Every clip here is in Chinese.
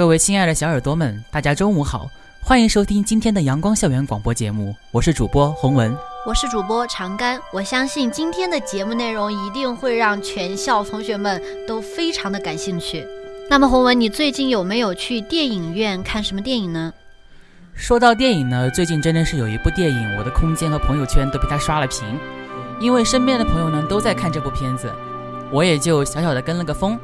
各位亲爱的小耳朵们，大家中午好，欢迎收听今天的阳光校园广播节目，我是主播洪文，我是主播长干。我相信今天的节目内容一定会让全校同学们都非常的感兴趣。那么洪文，你最近有没有去电影院看什么电影呢？说到电影呢，最近真的是有一部电影，我的空间和朋友圈都被他刷了屏，因为身边的朋友呢都在看这部片子，我也就小小的跟了个风，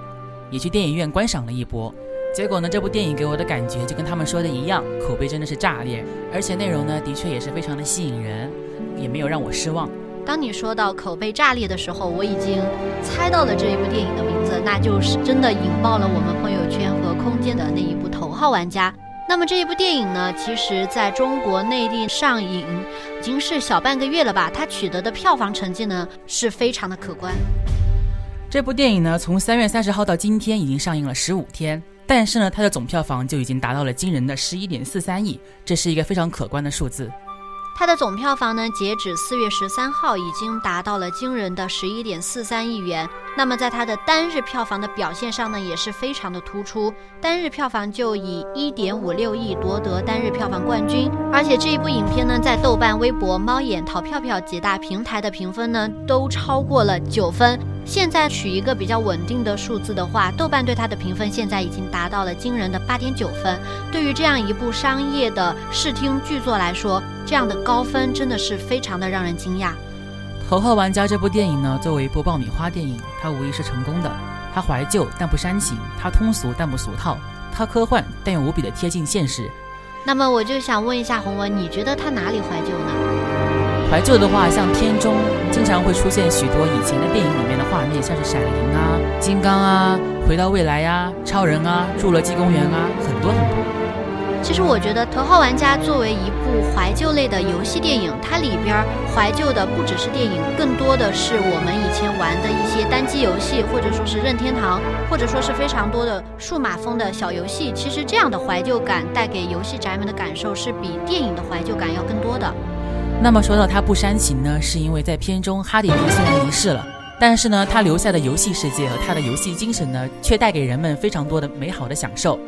也去电影院观赏了一波。结果呢，这部电影给我的感觉就跟他们说的一样，口碑真的是炸裂，而且内容呢的确也是非常的吸引人，也没有让我失望。当你说到口碑炸裂的时候，我已经猜到了这一部电影的名字，那就是真的引爆了我们朋友圈和空间的那一部《头号玩家》。那么这一部电影呢，其实在中国内地上映已经是小半个月了吧，它取得的票房成绩呢是非常的可观。这部电影呢，从三月三十号到今天已经上映了十五天。但是呢，它的总票房就已经达到了惊人的十一点四三亿，这是一个非常可观的数字。它的总票房呢，截止四月十三号已经达到了惊人的十一点四三亿元。那么在它的单日票房的表现上呢，也是非常的突出，单日票房就以一点五六亿夺得单日票房冠军。而且这一部影片呢，在豆瓣、微博、猫眼、淘票票几大平台的评分呢，都超过了九分。现在取一个比较稳定的数字的话，豆瓣对它的评分现在已经达到了惊人的八点九分。对于这样一部商业的视听剧作来说，这样的高分真的是非常的让人惊讶。《头号玩家》这部电影呢，作为一部爆米花电影，它无疑是成功的。它怀旧但不煽情，它通俗但不俗套，它科幻但又无比的贴近现实。那么我就想问一下洪文，你觉得它哪里怀旧呢？怀旧的话，像片中经常会出现许多以前的电影里面的画面，像是闪灵啊、金刚啊、回到未来呀、超人啊、侏罗纪公园啊，很多很多。其实我觉得《头号玩家》作为一部怀旧类的游戏电影，它里边怀旧的不只是电影，更多的是我们以前玩的一些单机游戏，或者说是任天堂，或者说是非常多的数码风的小游戏。其实这样的怀旧感带给游戏宅们的感受，是比电影的怀旧感要更多的。那么说到他不煽情呢，是因为在片中哈迪迪虽然离世了，但是呢，他留下的游戏世界和他的游戏精神呢，却带给人们非常多的美好的享受。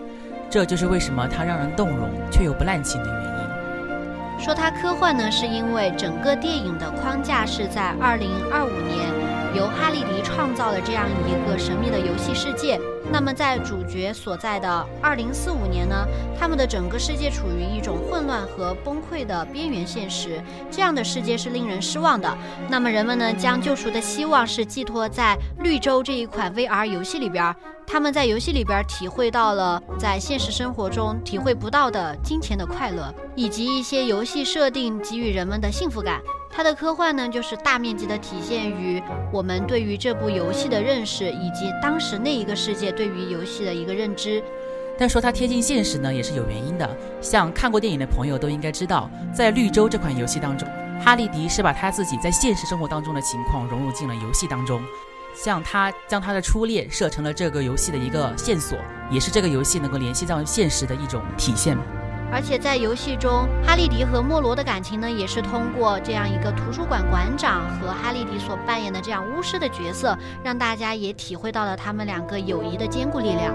这就是为什么他让人动容却又不滥情的原因。说他科幻呢，是因为整个电影的框架是在二零二五年。由哈利迪创造了这样一个神秘的游戏世界。那么，在主角所在的二零四五年呢，他们的整个世界处于一种混乱和崩溃的边缘现实。这样的世界是令人失望的。那么，人们呢，将救赎的希望是寄托在绿洲这一款 VR 游戏里边。他们在游戏里边体会到了在现实生活中体会不到的金钱的快乐，以及一些游戏设定给予人们的幸福感。它的科幻呢，就是大面积的体现于我们对于这部游戏的认识，以及当时那一个世界对于游戏的一个认知。但说它贴近现实呢，也是有原因的。像看过电影的朋友都应该知道，在《绿洲》这款游戏当中，哈利迪是把他自己在现实生活当中的情况融入进了游戏当中。像他将他的初恋设成了这个游戏的一个线索，也是这个游戏能够联系到现实的一种体现。而且在游戏中，哈利迪和莫罗的感情呢，也是通过这样一个图书馆馆长和哈利迪所扮演的这样巫师的角色，让大家也体会到了他们两个友谊的坚固力量。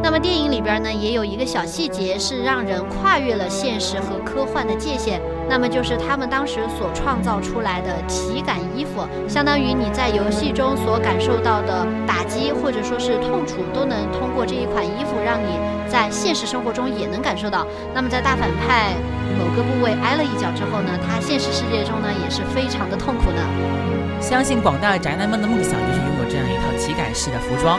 那么电影里边呢，也有一个小细节是让人跨越了现实和科幻的界限。那么就是他们当时所创造出来的体感衣服，相当于你在游戏中所感受到的打击或者说是痛楚，都能通过这一款衣服让你在现实生活中也能感受到。那么在大反派某个部位挨了一脚之后呢，他现实世界中呢也是非常的痛苦的。相信广大宅男们的梦想就是拥有这样一套体感式的服装。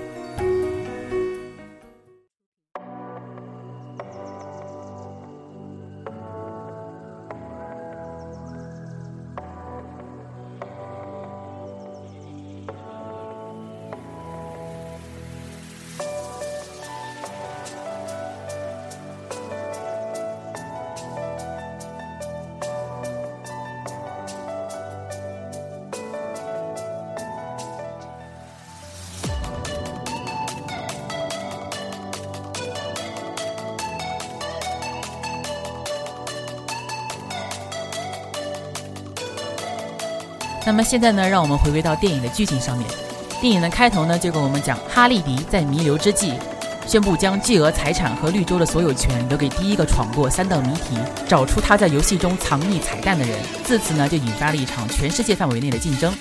那么现在呢，让我们回归到电影的剧情上面。电影的开头呢，就跟我们讲，哈利迪在弥留之际，宣布将巨额财产和绿洲的所有权留给第一个闯过三道谜题、找出他在游戏中藏匿彩蛋的人。自此呢，就引发了一场全世界范围内的竞争。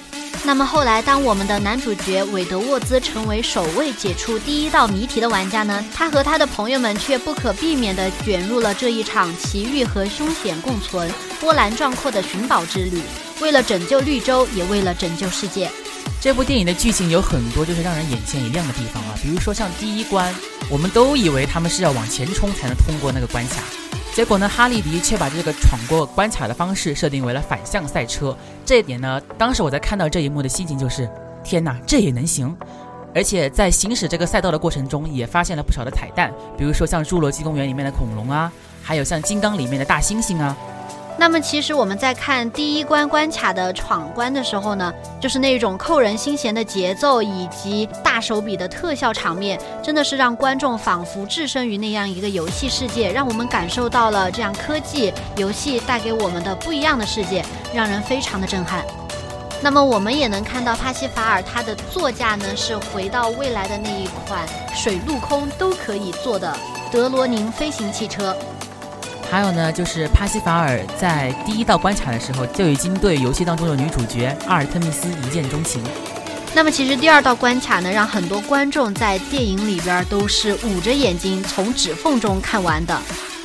那么后来，当我们的男主角韦德沃兹成为首位解出第一道谜题的玩家呢，他和他的朋友们却不可避免地卷入了这一场奇遇和凶险共存、波澜壮阔的寻宝之旅。为了拯救绿洲，也为了拯救世界。这部电影的剧情有很多就是让人眼前一亮的地方啊，比如说像第一关，我们都以为他们是要往前冲才能通过那个关卡。结果呢，哈利迪却把这个闯过关卡的方式设定为了反向赛车。这一点呢，当时我在看到这一幕的心情就是：天哪，这也能行！而且在行驶这个赛道的过程中，也发现了不少的彩蛋，比如说像《侏罗纪公园》里面的恐龙啊，还有像《金刚》里面的大猩猩啊。那么，其实我们在看第一关关卡的闯关的时候呢，就是那种扣人心弦的节奏以及大手笔的特效场面，真的是让观众仿佛置身于那样一个游戏世界，让我们感受到了这样科技游戏带给我们的不一样的世界，让人非常的震撼。那么，我们也能看到帕西法尔他的座驾呢，是回到未来的那一款水陆空都可以坐的德罗宁飞行汽车。还有呢，就是帕西法尔在第一道关卡的时候就已经对游戏当中的女主角阿尔特密斯一见钟情。那么，其实第二道关卡呢，让很多观众在电影里边都是捂着眼睛从指缝中看完的。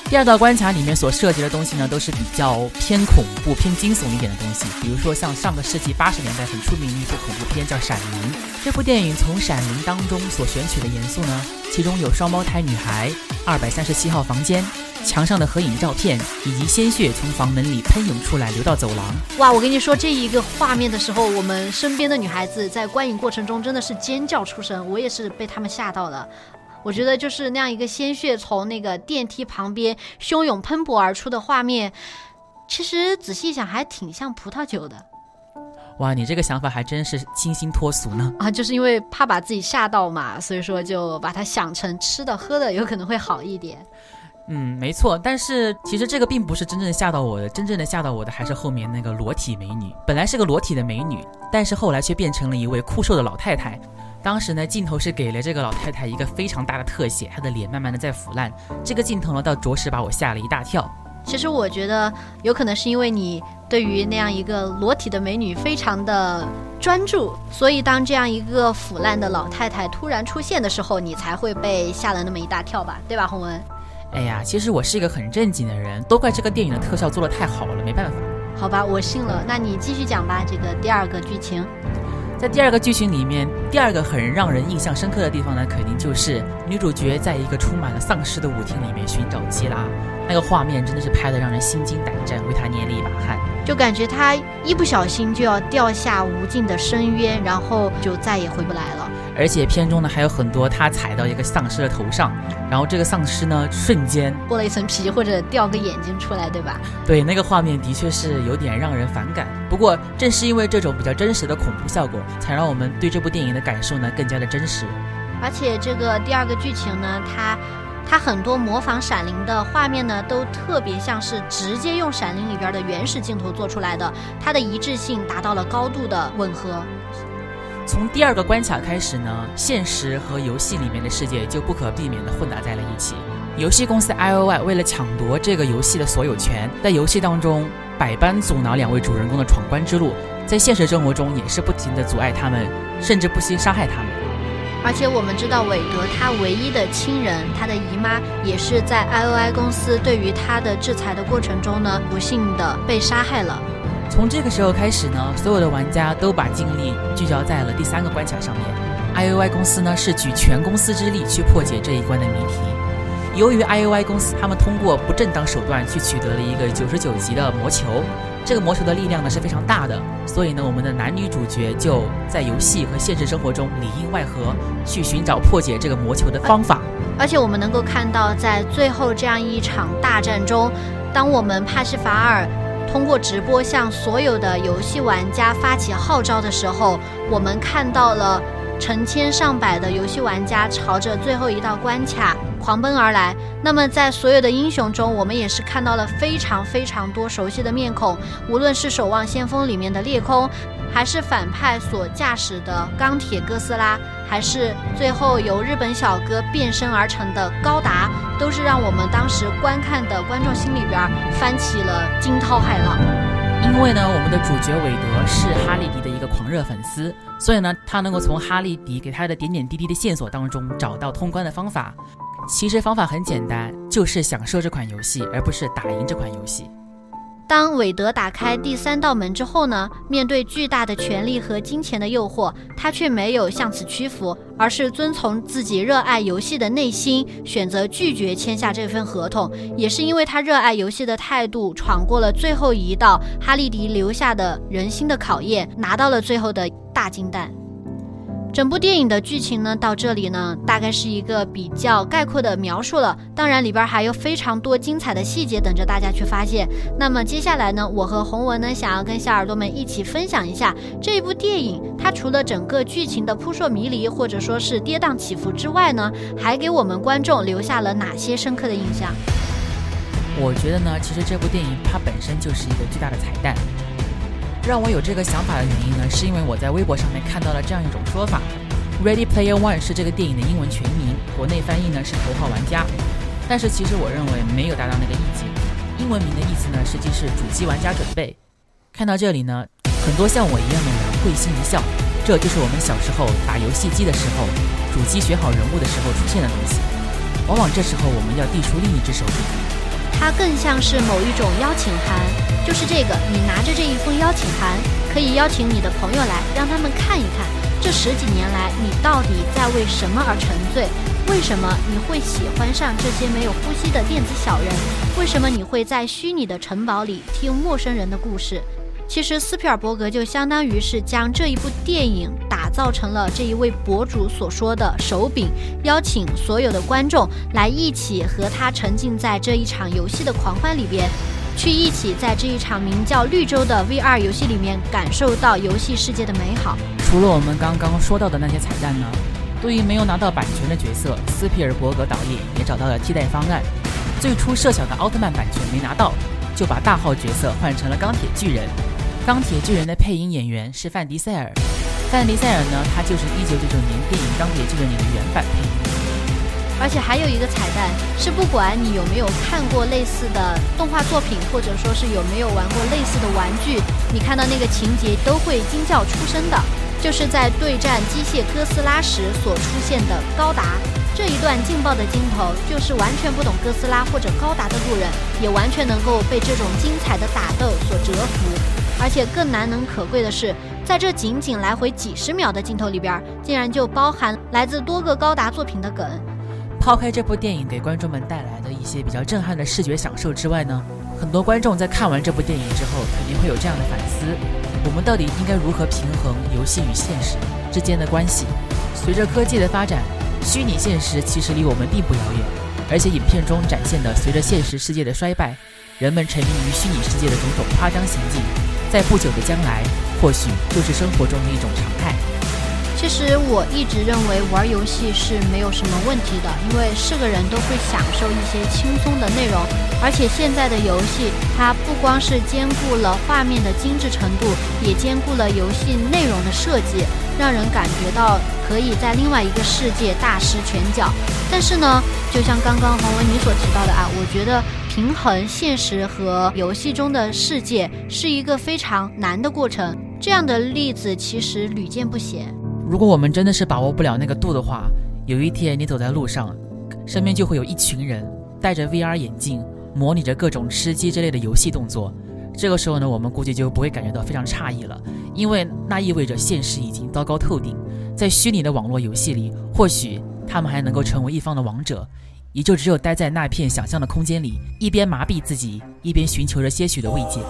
第二道关卡里面所涉及的东西呢，都是比较偏恐怖、偏惊悚一点的东西，比如说像上个世纪八十年代很出名的一部恐怖片叫《闪灵》。这部电影从《闪灵》当中所选取的元素呢，其中有双胞胎女孩、二百三十七号房间。墙上的合影照片，以及鲜血从房门里喷涌出来，流到走廊。哇，我跟你说，这一个画面的时候，我们身边的女孩子在观影过程中真的是尖叫出声，我也是被他们吓到了。我觉得就是那样一个鲜血从那个电梯旁边汹涌喷薄而出的画面，其实仔细想还挺像葡萄酒的。哇，你这个想法还真是清新脱俗呢。啊，就是因为怕把自己吓到嘛，所以说就把它想成吃的喝的，有可能会好一点。嗯，没错，但是其实这个并不是真正吓到我的，真正的吓到我的还是后面那个裸体美女。本来是个裸体的美女，但是后来却变成了一位酷瘦的老太太。当时呢，镜头是给了这个老太太一个非常大的特写，她的脸慢慢的在腐烂。这个镜头呢，倒着实把我吓了一大跳。其实我觉得有可能是因为你对于那样一个裸体的美女非常的专注，所以当这样一个腐烂的老太太突然出现的时候，你才会被吓了那么一大跳吧，对吧，洪文？哎呀，其实我是一个很正经的人，都怪这个电影的特效做的太好了，没办法。好吧，我信了。那你继续讲吧，这个第二个剧情。在第二个剧情里面，第二个很让人印象深刻的地方呢，肯定就是女主角在一个充满了丧尸的舞厅里面寻找基拉，那个画面真的是拍的让人心惊胆战，为她捏了一把汗，就感觉她一不小心就要掉下无尽的深渊，然后就再也回不来了。而且片中呢还有很多他踩到一个丧尸的头上，然后这个丧尸呢瞬间剥了一层皮或者掉个眼睛出来，对吧？对，那个画面的确是有点让人反感。不过正是因为这种比较真实的恐怖效果，才让我们对这部电影的感受呢更加的真实。而且这个第二个剧情呢，它它很多模仿《闪灵》的画面呢，都特别像是直接用《闪灵》里边的原始镜头做出来的，它的一致性达到了高度的吻合。从第二个关卡开始呢，现实和游戏里面的世界就不可避免地混杂在了一起。游戏公司 IOI 为了抢夺这个游戏的所有权，在游戏当中百般阻挠两位主人公的闯关之路，在现实生活中也是不停地阻碍他们，甚至不惜杀害他们。而且我们知道，韦德他唯一的亲人，他的姨妈，也是在 I O I 公司对于他的制裁的过程中呢，不幸的被杀害了。从这个时候开始呢，所有的玩家都把精力聚焦在了第三个关卡上面。I O Y 公司呢是举全公司之力去破解这一关的谜题。由于 I O Y 公司他们通过不正当手段去取得了一个九十九级的魔球。这个魔球的力量呢是非常大的，所以呢，我们的男女主角就在游戏和现实生活中里应外合，去寻找破解这个魔球的方法。而且我们能够看到，在最后这样一场大战中，当我们帕西法尔通过直播向所有的游戏玩家发起号召的时候，我们看到了。成千上百的游戏玩家朝着最后一道关卡狂奔而来。那么，在所有的英雄中，我们也是看到了非常非常多熟悉的面孔。无论是《守望先锋》里面的裂空，还是反派所驾驶的钢铁哥斯拉，还是最后由日本小哥变身而成的高达，都是让我们当时观看的观众心里边翻起了惊涛骇浪。因为呢，我们的主角韦德是哈利迪的一个狂热粉丝，所以呢，他能够从哈利迪给他的点点滴滴的线索当中找到通关的方法。其实方法很简单，就是享受这款游戏，而不是打赢这款游戏。当韦德打开第三道门之后呢，面对巨大的权力和金钱的诱惑，他却没有向此屈服，而是遵从自己热爱游戏的内心，选择拒绝签下这份合同。也是因为他热爱游戏的态度，闯过了最后一道哈利迪留下的人心的考验，拿到了最后的大金蛋。整部电影的剧情呢，到这里呢，大概是一个比较概括的描述了。当然，里边还有非常多精彩的细节等着大家去发现。那么接下来呢，我和洪文呢，想要跟小耳朵们一起分享一下这部电影，它除了整个剧情的扑朔迷离或者说是跌宕起伏之外呢，还给我们观众留下了哪些深刻的印象？我觉得呢，其实这部电影它本身就是一个巨大的彩蛋。让我有这个想法的原因呢，是因为我在微博上面看到了这样一种说法：Ready Player One 是这个电影的英文全名，国内翻译呢是头号玩家。但是其实我认为没有达到那个意境，英文名的意思呢实际是主机玩家准备。看到这里呢，很多像我一样的人会心一笑，这就是我们小时候打游戏机的时候，主机选好人物的时候出现的东西。往往这时候我们要递出另一只手柄，它更像是某一种邀请函。就是这个，你拿着这一封邀请函，可以邀请你的朋友来，让他们看一看，这十几年来你到底在为什么而沉醉？为什么你会喜欢上这些没有呼吸的电子小人？为什么你会在虚拟的城堡里听陌生人的故事？其实斯皮尔伯格就相当于是将这一部电影打造成了这一位博主所说的手柄，邀请所有的观众来一起和他沉浸在这一场游戏的狂欢里边。去一起在这一场名叫《绿洲》的 VR 游戏里面感受到游戏世界的美好。除了我们刚刚说到的那些彩蛋呢，对于没有拿到版权的角色，斯皮尔伯格导演也找到了替代方案。最初设想的奥特曼版权没拿到，就把大号角色换成了钢铁巨人。钢铁巨人的配音演员是范迪塞尔。范迪塞尔呢，他就是1999年电影《钢铁巨人》里的原版配音。而且还有一个彩蛋，是不管你有没有看过类似的动画作品，或者说是有没有玩过类似的玩具，你看到那个情节都会惊叫出声的，就是在对战机械哥斯拉时所出现的高达这一段劲爆的镜头，就是完全不懂哥斯拉或者高达的路人，也完全能够被这种精彩的打斗所折服。而且更难能可贵的是，在这仅仅来回几十秒的镜头里边，竟然就包含来自多个高达作品的梗。抛开这部电影给观众们带来的一些比较震撼的视觉享受之外呢，很多观众在看完这部电影之后，肯定会有这样的反思：我们到底应该如何平衡游戏与现实之间的关系？随着科技的发展，虚拟现实其实离我们并不遥远，而且影片中展现的随着现实世界的衰败，人们沉迷于虚拟世界的种种夸张行径，在不久的将来，或许就是生活中的一种常态。其实我一直认为玩游戏是没有什么问题的，因为是个人都会享受一些轻松的内容。而且现在的游戏，它不光是兼顾了画面的精致程度，也兼顾了游戏内容的设计，让人感觉到可以在另外一个世界大施拳脚。但是呢，就像刚刚黄文你所提到的啊，我觉得平衡现实和游戏中的世界是一个非常难的过程。这样的例子其实屡见不鲜。如果我们真的是把握不了那个度的话，有一天你走在路上，身边就会有一群人戴着 VR 眼镜，模拟着各种吃鸡之类的游戏动作。这个时候呢，我们估计就不会感觉到非常诧异了，因为那意味着现实已经糟糕透顶。在虚拟的网络游戏里，或许他们还能够成为一方的王者，也就只有待在那片想象的空间里，一边麻痹自己，一边寻求着些许的慰藉。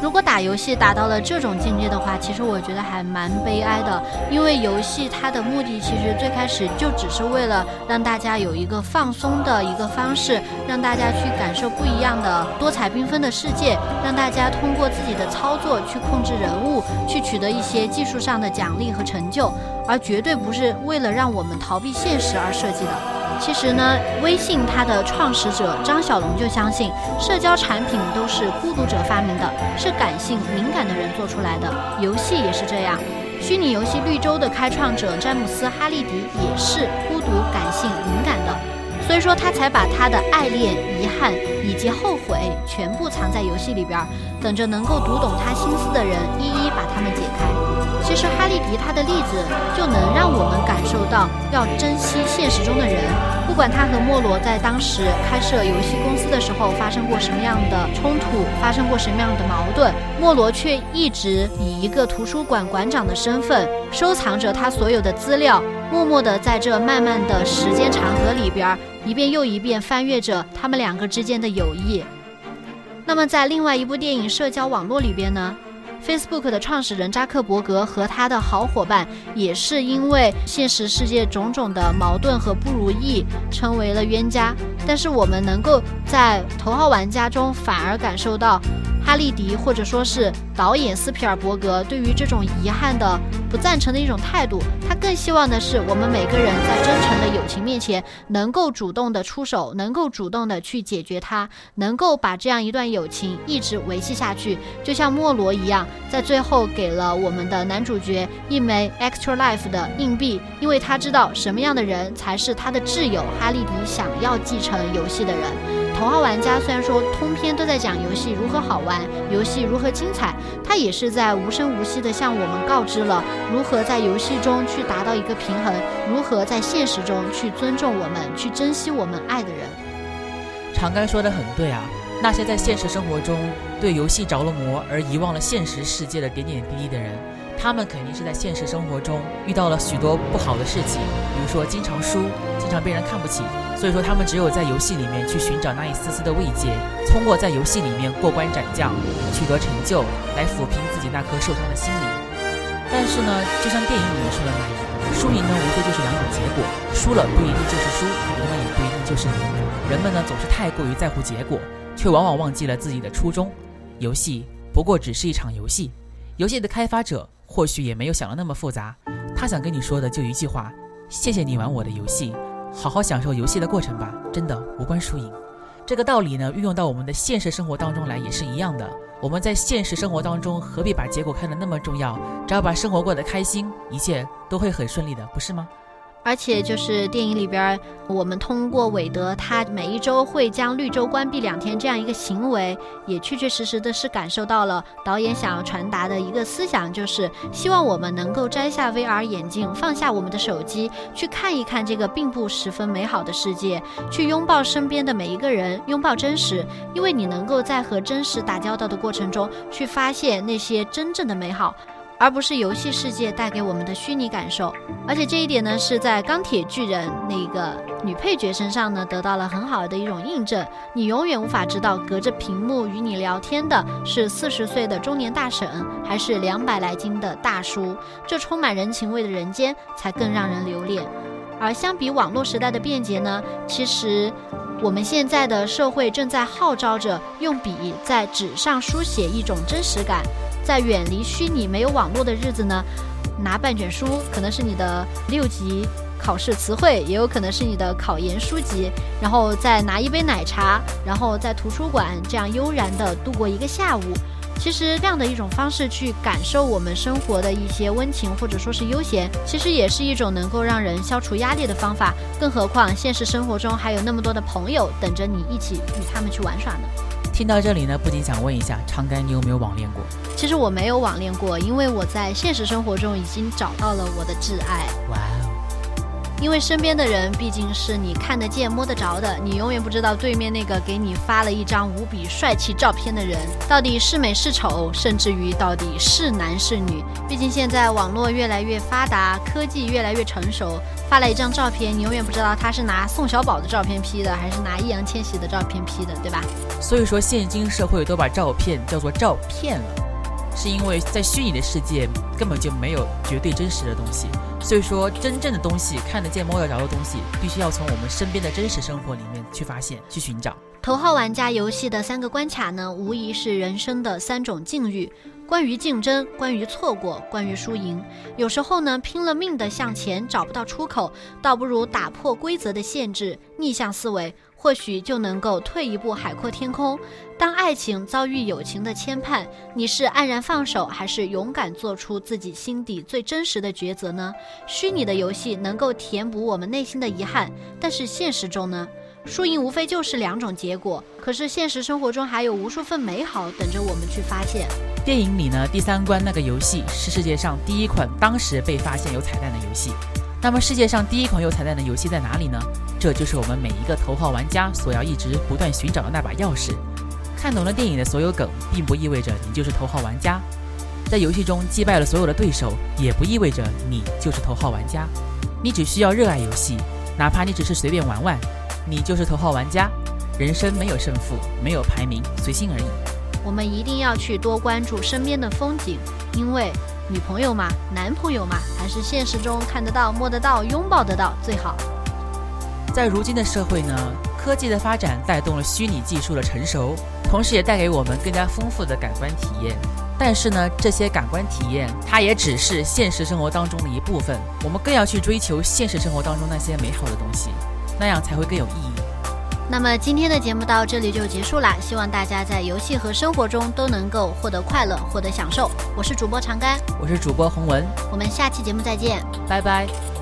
如果打游戏达到了这种境界的话，其实我觉得还蛮悲哀的，因为游戏它的目的其实最开始就只是为了让大家有一个放松的一个方式，让大家去感受不一样的多彩缤纷的世界，让大家通过自己的操作去控制人物，去取得一些技术上的奖励和成就，而绝对不是为了让我们逃避现实而设计的。其实呢，微信它的创始者张小龙就相信，社交产品都是孤独者发明的，是感性敏感的人做出来的。游戏也是这样，虚拟游戏绿洲的开创者詹姆斯·哈利迪也是孤独、感性、敏感的，所以说他才把他的爱恋、遗憾以及后悔全部藏在游戏里边，等着能够读懂他心思的人一一把它们解开。其实哈利迪他的例子就能让我们感受到要珍惜现实中的人，不管他和莫罗在当时开设游戏公司的时候发生过什么样的冲突，发生过什么样的矛盾，莫罗却一直以一个图书馆馆长的身份收藏着他所有的资料，默默地在这漫漫的时间长河里边一遍又一遍翻阅着他们两个之间的友谊。那么在另外一部电影《社交网络》里边呢？Facebook 的创始人扎克伯格和他的好伙伴，也是因为现实世界种种的矛盾和不如意，成为了冤家。但是我们能够在《头号玩家》中反而感受到。哈利迪，或者说是导演斯皮尔伯格，对于这种遗憾的不赞成的一种态度，他更希望的是我们每个人在真诚的友情面前，能够主动的出手，能够主动的去解决它，能够把这样一段友情一直维系下去。就像莫罗一样，在最后给了我们的男主角一枚 extra life 的硬币，因为他知道什么样的人才是他的挚友。哈利迪想要继承游戏的人。头号玩家虽然说通篇都在讲游戏如何好玩，游戏如何精彩，它也是在无声无息地向我们告知了如何在游戏中去达到一个平衡，如何在现实中去尊重我们，去珍惜我们爱的人。长干说的很对啊，那些在现实生活中对游戏着了魔而遗忘了现实世界的点点滴滴的人，他们肯定是在现实生活中遇到了许多不好的事情，比如说经常输，经常被人看不起。所以说，他们只有在游戏里面去寻找那一丝丝的慰藉，通过在游戏里面过关斩将，取得成就，来抚平自己那颗受伤的心灵。但是呢，就像电影里面说的那样，输赢呢无非就是两种结果，输了不一定就是输，赢了也不一定就是赢。人们呢总是太过于在乎结果，却往往忘记了自己的初衷。游戏不过只是一场游戏，游戏的开发者或许也没有想的那么复杂，他想跟你说的就一句话：谢谢你玩我的游戏。好好享受游戏的过程吧，真的无关输赢。这个道理呢，运用到我们的现实生活当中来也是一样的。我们在现实生活当中何必把结果看得那么重要？只要把生活过得开心，一切都会很顺利的，不是吗？而且就是电影里边，我们通过韦德他每一周会将绿洲关闭两天这样一个行为，也确确实实的是感受到了导演想要传达的一个思想，就是希望我们能够摘下 VR 眼镜，放下我们的手机，去看一看这个并不十分美好的世界，去拥抱身边的每一个人，拥抱真实，因为你能够在和真实打交道的过程中，去发现那些真正的美好。而不是游戏世界带给我们的虚拟感受，而且这一点呢，是在钢铁巨人那个女配角身上呢，得到了很好的一种印证。你永远无法知道，隔着屏幕与你聊天的是四十岁的中年大婶，还是两百来斤的大叔。这充满人情味的人间，才更让人留恋。而相比网络时代的便捷呢，其实我们现在的社会正在号召着用笔在纸上书写一种真实感。在远离虚拟、没有网络的日子呢，拿半卷书，可能是你的六级考试词汇，也有可能是你的考研书籍，然后再拿一杯奶茶，然后在图书馆这样悠然地度过一个下午。其实这样的一种方式去感受我们生活的一些温情或者说是悠闲，其实也是一种能够让人消除压力的方法。更何况现实生活中还有那么多的朋友等着你一起与他们去玩耍呢。听到这里呢，不禁想问一下长干，你有没有网恋过？其实我没有网恋过，因为我在现实生活中已经找到了我的挚爱。哇哦！因为身边的人毕竟是你看得见、摸得着的，你永远不知道对面那个给你发了一张无比帅气照片的人到底是美是丑，甚至于到底是男是女。毕竟现在网络越来越发达，科技越来越成熟，发了一张照片，你永远不知道他是拿宋小宝的照片 P 的，还是拿易烊千玺的照片 P 的，对吧？所以说，现今社会都把照片叫做照片了。是因为在虚拟的世界根本就没有绝对真实的东西，所以说真正的东西看得见摸得着的东西，必须要从我们身边的真实生活里面去发现、去寻找。头号玩家游戏的三个关卡呢，无疑是人生的三种境遇：关于竞争，关于错过，关于输赢。有时候呢，拼了命的向前找不到出口，倒不如打破规则的限制，逆向思维。或许就能够退一步海阔天空。当爱情遭遇友情的牵绊，你是黯然放手，还是勇敢做出自己心底最真实的抉择呢？虚拟的游戏能够填补我们内心的遗憾，但是现实中呢？输赢无非就是两种结果。可是现实生活中还有无数份美好等着我们去发现。电影里呢，第三关那个游戏是世界上第一款当时被发现有彩蛋的游戏。那么世界上第一款有彩蛋的游戏在哪里呢？这就是我们每一个头号玩家所要一直不断寻找的那把钥匙。看懂了电影的所有梗，并不意味着你就是头号玩家。在游戏中击败了所有的对手，也不意味着你就是头号玩家。你只需要热爱游戏，哪怕你只是随便玩玩，你就是头号玩家。人生没有胜负，没有排名，随心而已。我们一定要去多关注身边的风景，因为。女朋友嘛，男朋友嘛，还是现实中看得到、摸得到、拥抱得到最好。在如今的社会呢，科技的发展带动了虚拟技术的成熟，同时也带给我们更加丰富的感官体验。但是呢，这些感官体验它也只是现实生活当中的一部分，我们更要去追求现实生活当中那些美好的东西，那样才会更有意义。那么今天的节目到这里就结束啦，希望大家在游戏和生活中都能够获得快乐，获得享受。我是主播长干，我是主播洪文，我们下期节目再见，拜拜。